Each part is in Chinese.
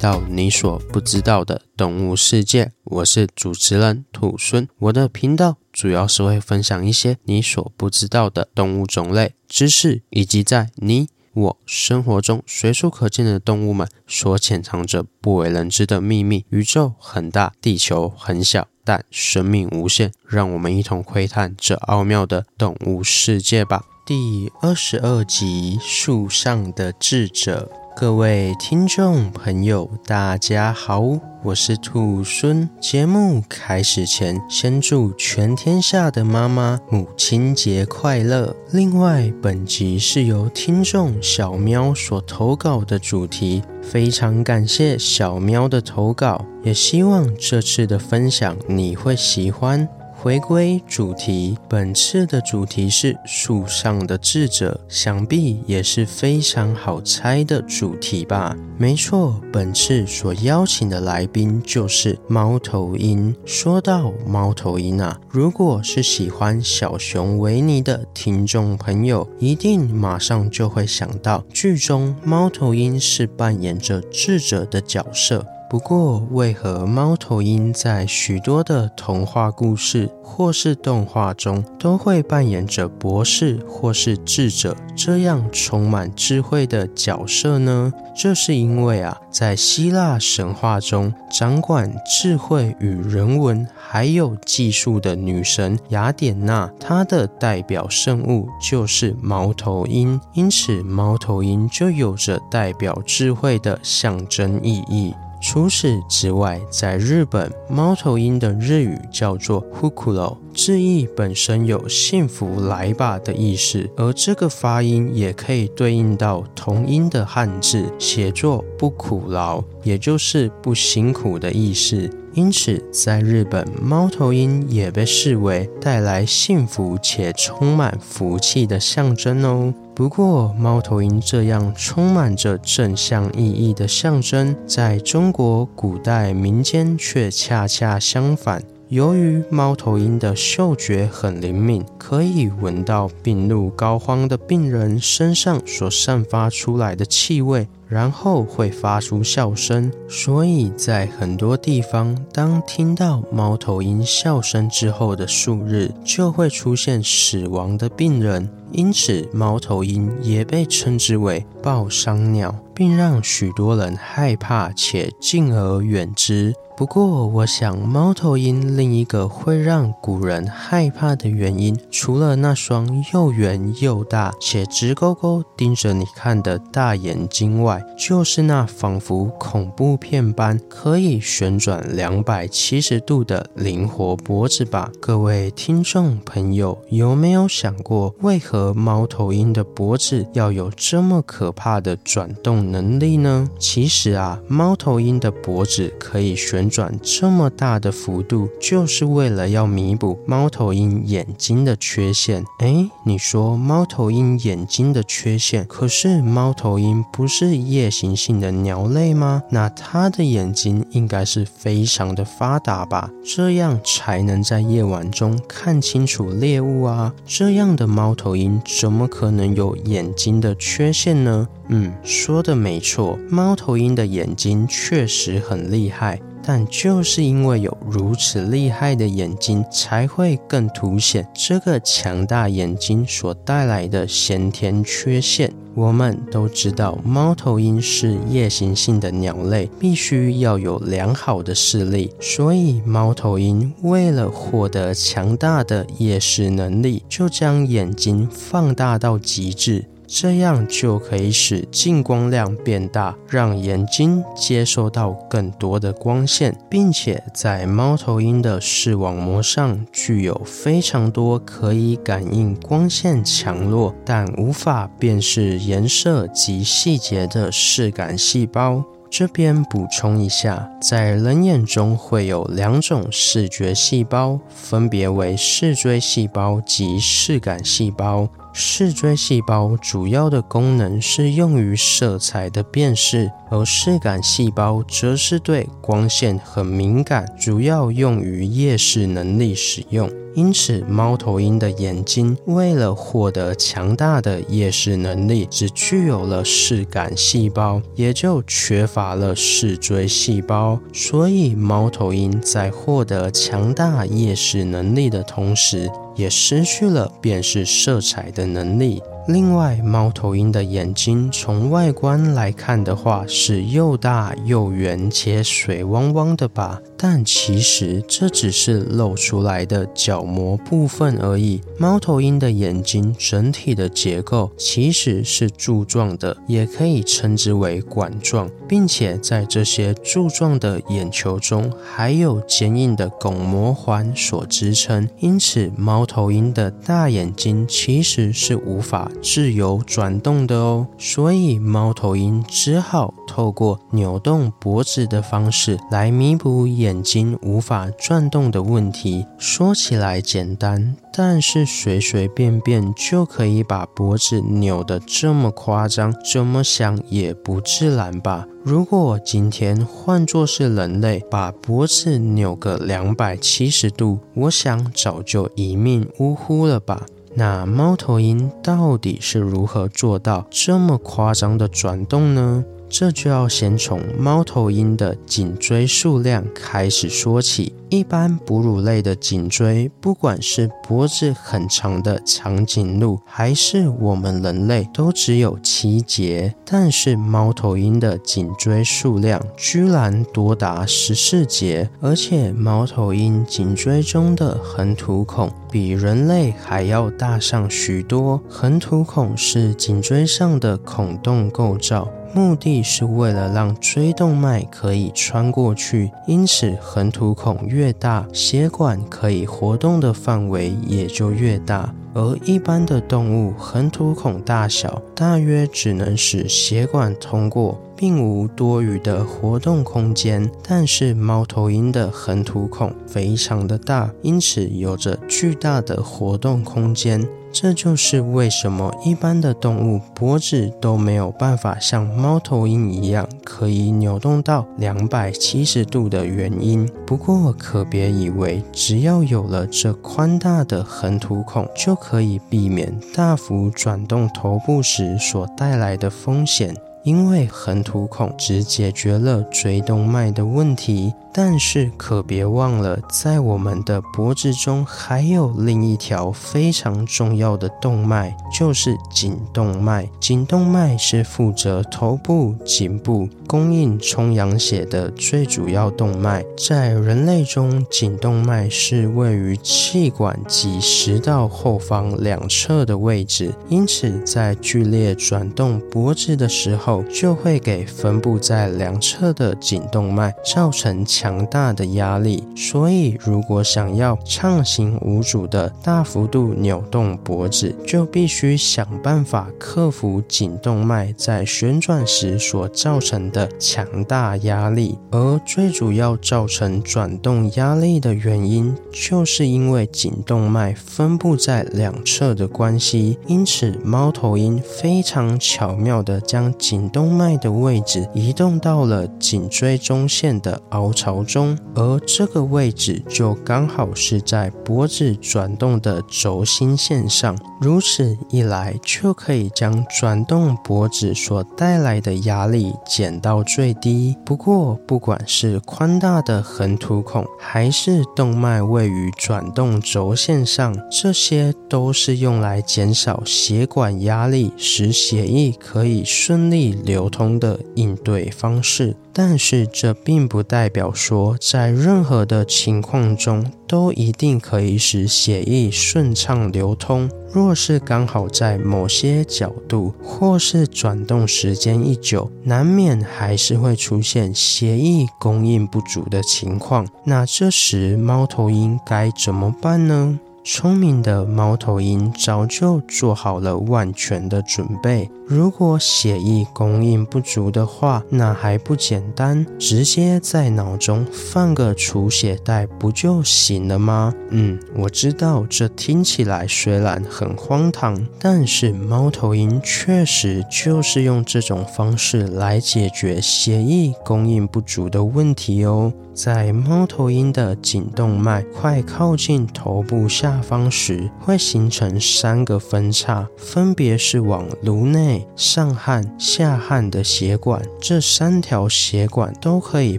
到你所不知道的动物世界。我是主持人兔孙，我的频道主要是会分享一些你所不知道的动物种类知识，以及在你我生活中随处可见的动物们所潜藏着不为人知的秘密。宇宙很大，地球很小，但生命无限。让我们一同窥探这奥妙的动物世界吧。第二十二集：树上的智者。各位听众朋友，大家好，我是兔孙。节目开始前，先祝全天下的妈妈母亲节快乐。另外，本集是由听众小喵所投稿的主题，非常感谢小喵的投稿，也希望这次的分享你会喜欢。回归主题，本次的主题是树上的智者，想必也是非常好猜的主题吧？没错，本次所邀请的来宾就是猫头鹰。说到猫头鹰啊，如果是喜欢小熊维尼的听众朋友，一定马上就会想到剧中猫头鹰是扮演着智者的角色。不过，为何猫头鹰在许多的童话故事或是动画中都会扮演着博士或是智者这样充满智慧的角色呢？这是因为啊，在希腊神话中，掌管智慧与人文还有技术的女神雅典娜，她的代表圣物就是猫头鹰，因此猫头鹰就有着代表智慧的象征意义。除此之外，在日本，猫头鹰的日语叫做 “hukuro” 字义本身有“幸福来吧”的意思，而这个发音也可以对应到同音的汉字，写作“不苦劳”，也就是不辛苦的意思。因此，在日本，猫头鹰也被视为带来幸福且充满福气的象征哦。不过，猫头鹰这样充满着正向意义的象征，在中国古代民间却恰恰相反。由于猫头鹰的嗅觉很灵敏，可以闻到病入膏肓的病人身上所散发出来的气味，然后会发出笑声。所以在很多地方，当听到猫头鹰笑声之后的数日，就会出现死亡的病人。因此，猫头鹰也被称之为报丧鸟，并让许多人害怕且敬而远之。不过，我想猫头鹰另一个会让古人害怕的原因，除了那双又圆又大且直勾勾盯着你看的大眼睛外，就是那仿佛恐怖片般可以旋转两百七十度的灵活脖子吧。各位听众朋友，有没有想过，为何猫头鹰的脖子要有这么可怕的转动能力呢？其实啊，猫头鹰的脖子可以旋。转这么大的幅度，就是为了要弥补猫头鹰眼睛的缺陷。哎，你说猫头鹰眼睛的缺陷，可是猫头鹰不是夜行性的鸟类吗？那它的眼睛应该是非常的发达吧？这样才能在夜晚中看清楚猎物啊！这样的猫头鹰怎么可能有眼睛的缺陷呢？嗯，说的没错，猫头鹰的眼睛确实很厉害。但就是因为有如此厉害的眼睛，才会更凸显这个强大眼睛所带来的先天缺陷。我们都知道，猫头鹰是夜行性的鸟类，必须要有良好的视力，所以猫头鹰为了获得强大的夜视能力，就将眼睛放大到极致。这样就可以使进光量变大，让眼睛接收到更多的光线，并且在猫头鹰的视网膜上具有非常多可以感应光线强弱但无法辨识颜色及细节的视感细胞。这边补充一下，在人眼中会有两种视觉细胞，分别为视锥细胞及视感细胞。视锥细胞主要的功能是用于色彩的辨识，而视感细胞则是对光线很敏感，主要用于夜视能力使用。因此，猫头鹰的眼睛为了获得强大的夜视能力，只具有了视感细胞，也就缺乏了视锥细胞。所以，猫头鹰在获得强大夜视能力的同时，也失去了辨识色彩的能力。另外，猫头鹰的眼睛从外观来看的话，是又大又圆且水汪汪的吧？但其实这只是露出来的角膜部分而已。猫头鹰的眼睛整体的结构其实是柱状的，也可以称之为管状，并且在这些柱状的眼球中还有坚硬的巩膜环所支撑。因此，猫头鹰的大眼睛其实是无法。自由转动的哦，所以猫头鹰只好透过扭动脖子的方式来弥补眼眼睛无法转动的问题。说起来简单，但是随随便便就可以把脖子扭得这么夸张，怎么想也不自然吧？如果今天换作是人类，把脖子扭个两百七十度，我想早就一命呜呼了吧。那猫头鹰到底是如何做到这么夸张的转动呢？这就要先从猫头鹰的颈椎数量开始说起。一般哺乳类的颈椎，不管是脖子很长的长颈鹿，还是我们人类，都只有七节。但是猫头鹰的颈椎数量居然多达十四节，而且猫头鹰颈椎中的横突孔比人类还要大上许多。横突孔是颈椎上的孔洞构造。目的是为了让椎动脉可以穿过去，因此横突孔越大，血管可以活动的范围也就越大。而一般的动物，横突孔大小大约只能使血管通过，并无多余的活动空间。但是猫头鹰的横突孔非常的大，因此有着巨大的活动空间。这就是为什么一般的动物脖子都没有办法像猫头鹰一样可以扭动到两百七十度的原因。不过可别以为只要有了这宽大的横突孔，就可以避免大幅转动头部时所带来的风险。因为横突孔只解决了椎动脉的问题，但是可别忘了，在我们的脖子中还有另一条非常重要的动脉，就是颈动脉。颈动脉是负责头部、颈部供应充氧血的最主要动脉。在人类中，颈动脉是位于气管及食道后方两侧的位置，因此在剧烈转动脖子的时候，就会给分布在两侧的颈动脉造成强大的压力，所以如果想要畅行无阻的大幅度扭动脖子，就必须想办法克服颈动脉在旋转时所造成的强大压力。而最主要造成转动压力的原因，就是因为颈动脉分布在两侧的关系，因此猫头鹰非常巧妙地将颈颈动脉的位置移动到了颈椎中线的凹槽中，而这个位置就刚好是在脖子转动的轴心线上。如此一来，就可以将转动脖子所带来的压力减到最低。不过，不管是宽大的横突孔，还是动脉位于转动轴线上，这些都是用来减少血管压力，使血液可以顺利流通的应对方式，但是这并不代表说在任何的情况中都一定可以使血液顺畅流通。若是刚好在某些角度或是转动时间一久，难免还是会出现血液供应不足的情况。那这时猫头鹰该怎么办呢？聪明的猫头鹰早就做好了万全的准备。如果血液供应不足的话，那还不简单，直接在脑中放个储血袋不就行了吗？嗯，我知道这听起来虽然很荒唐，但是猫头鹰确实就是用这种方式来解决血液供应不足的问题哦。在猫头鹰的颈动脉快靠近头部下方时，会形成三个分叉，分别是往颅内、上汗、下汗的血管。这三条血管都可以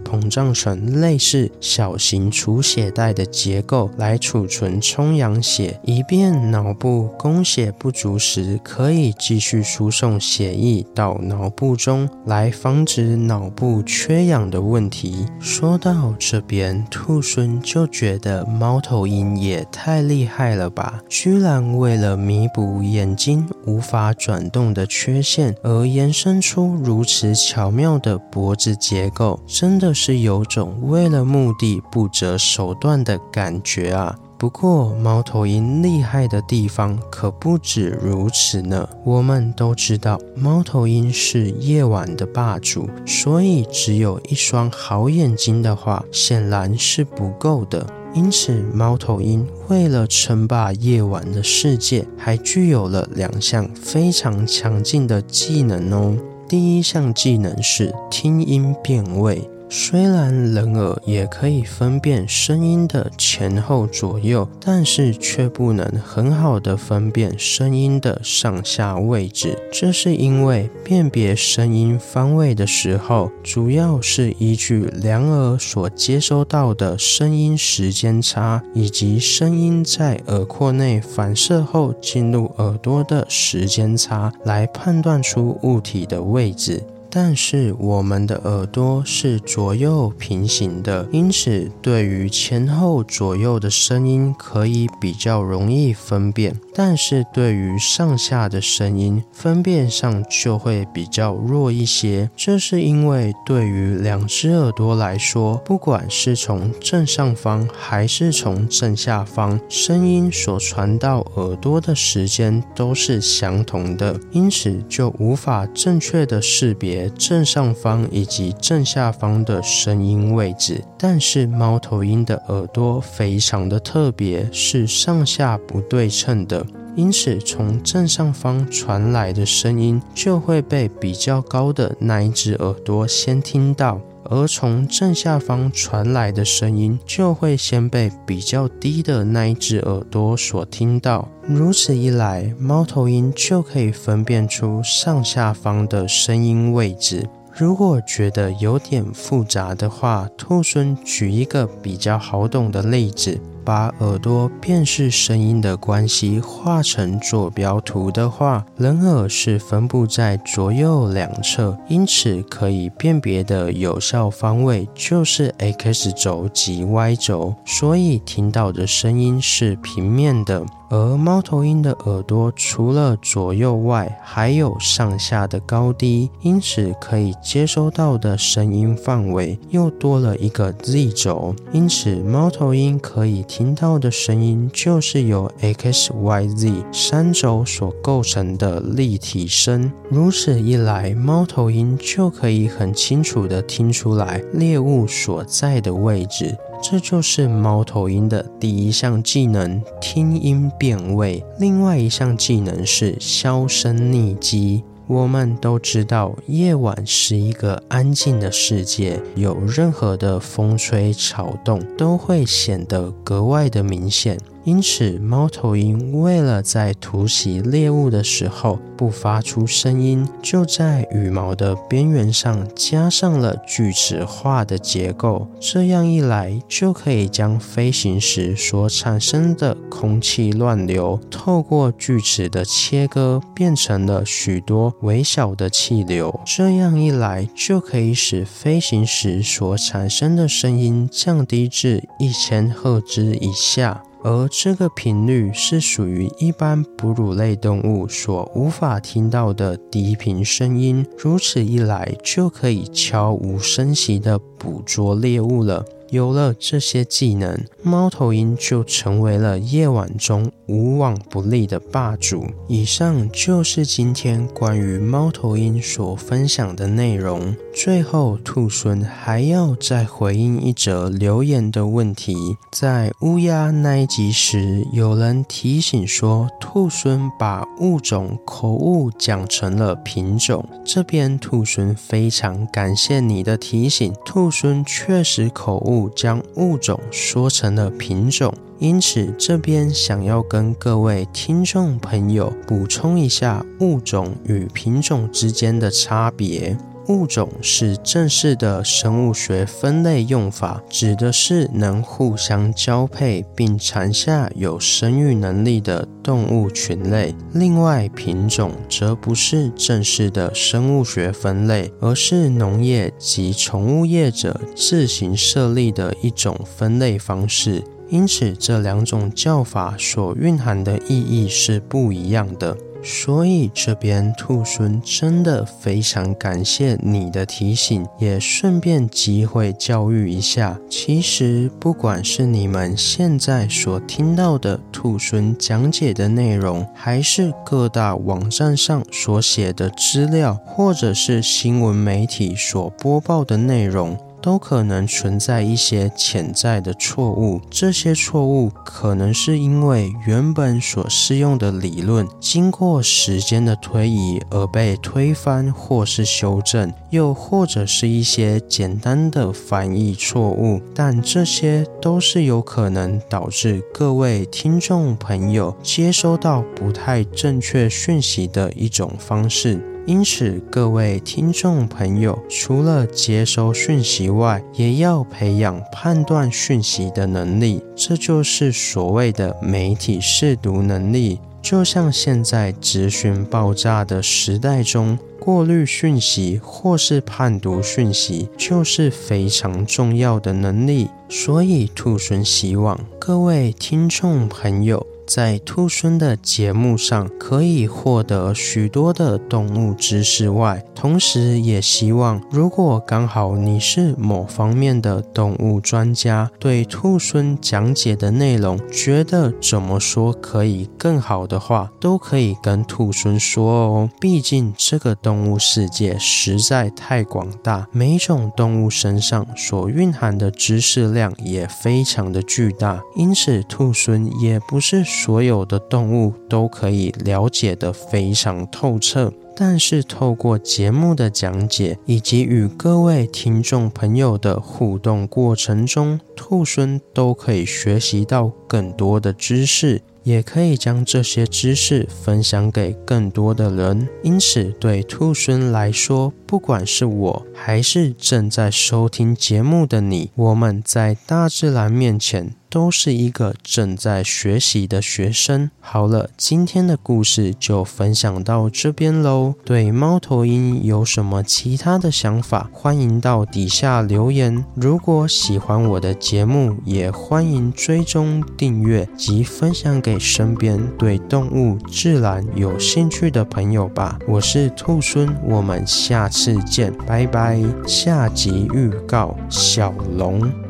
膨胀成类似小型储血袋的结构，来储存充氧血，以便脑部供血不足时可以继续输送血液到脑部中，来防止脑部缺氧的问题。说到这边，兔孙就觉得猫头鹰也太厉害了吧！居然为了弥补眼睛无法转动的缺缺陷，而延伸出如此巧妙的脖子结构，真的是有种为了目的不择手段的感觉啊！不过，猫头鹰厉害的地方可不止如此呢。我们都知道，猫头鹰是夜晚的霸主，所以只有一双好眼睛的话，显然是不够的。因此，猫头鹰为了称霸夜晚的世界，还具有了两项非常强劲的技能哦。第一项技能是听音辨位。虽然人耳也可以分辨声音的前后左右，但是却不能很好的分辨声音的上下位置。这是因为辨别声音方位的时候，主要是依据两耳所接收到的声音时间差，以及声音在耳廓内反射后进入耳朵的时间差，来判断出物体的位置。但是我们的耳朵是左右平行的，因此对于前后左右的声音可以比较容易分辨，但是对于上下的声音分辨上就会比较弱一些。这是因为对于两只耳朵来说，不管是从正上方还是从正下方，声音所传到耳朵的时间都是相同的，因此就无法正确的识别。正上方以及正下方的声音位置，但是猫头鹰的耳朵非常的特别，是上下不对称的，因此从正上方传来的声音就会被比较高的那一只耳朵先听到，而从正下方传来的声音就会先被比较低的那一只耳朵所听到。如此一来，猫头鹰就可以分辨出上下方的声音位置。如果觉得有点复杂的话，兔孙举一个比较好懂的例子。把耳朵辨识声音的关系画成坐标图的话，人耳是分布在左右两侧，因此可以辨别的有效方位就是 X 轴及 Y 轴，所以听到的声音是平面的。而猫头鹰的耳朵除了左右外，还有上下的高低，因此可以接收到的声音范围又多了一个 Z 轴，因此猫头鹰可以听到的声音就是由 X、Y、Z 三轴所构成的立体声。如此一来，猫头鹰就可以很清楚地听出来猎物所在的位置。这就是猫头鹰的第一项技能——听音辨位。另外一项技能是销声匿迹。我们都知道，夜晚是一个安静的世界，有任何的风吹草动都会显得格外的明显。因此，猫头鹰为了在突袭猎物的时候不发出声音，就在羽毛的边缘上加上了锯齿化的结构。这样一来，就可以将飞行时所产生的空气乱流，透过锯齿的切割，变成了许多微小的气流。这样一来，就可以使飞行时所产生的声音降低至一千赫兹以下。而这个频率是属于一般哺乳类动物所无法听到的低频声音，如此一来就可以悄无声息地捕捉猎物了。有了这些技能，猫头鹰就成为了夜晚中无往不利的霸主。以上就是今天关于猫头鹰所分享的内容。最后，兔孙还要再回应一则留言的问题。在乌鸦那一集时，有人提醒说，兔孙把物种口误讲成了品种。这边兔孙非常感谢你的提醒，兔孙确实口误将物种说成了品种。因此，这边想要跟各位听众朋友补充一下物种与品种之间的差别。物种是正式的生物学分类用法，指的是能互相交配并产下有生育能力的动物群类。另外，品种则不是正式的生物学分类，而是农业及宠物业者自行设立的一种分类方式。因此，这两种叫法所蕴含的意义是不一样的。所以，这边兔孙真的非常感谢你的提醒，也顺便机会教育一下。其实，不管是你们现在所听到的兔孙讲解的内容，还是各大网站上所写的资料，或者是新闻媒体所播报的内容。都可能存在一些潜在的错误，这些错误可能是因为原本所适用的理论经过时间的推移而被推翻或是修正，又或者是一些简单的翻译错误，但这些都是有可能导致各位听众朋友接收到不太正确讯息的一种方式。因此，各位听众朋友，除了接收讯息外，也要培养判断讯息的能力。这就是所谓的媒体识读能力。就像现在资讯爆炸的时代中，过滤讯息或是判读讯息，就是非常重要的能力。所以，兔猻希望各位听众朋友，在兔孙的节目上，可以获得许多的动物知识外，同时也希望，如果刚好你是某方面的动物专家，对兔孙讲解的内容觉得怎么说可以更好的话，都可以跟兔孙说哦。毕竟这个动物世界实在太广大，每种动物身上所蕴含的知识量也非常的巨大，因此兔孙也不是。所有的动物都可以了解得非常透彻，但是透过节目的讲解以及与各位听众朋友的互动过程中，兔孙都可以学习到更多的知识。也可以将这些知识分享给更多的人，因此对兔孙来说，不管是我还是正在收听节目的你，我们在大自然面前都是一个正在学习的学生。好了，今天的故事就分享到这边喽。对猫头鹰有什么其他的想法，欢迎到底下留言。如果喜欢我的节目，也欢迎追踪订阅及分享给。身边对动物、自然有兴趣的朋友吧。我是兔孙，我们下次见，拜拜。下集预告：小龙。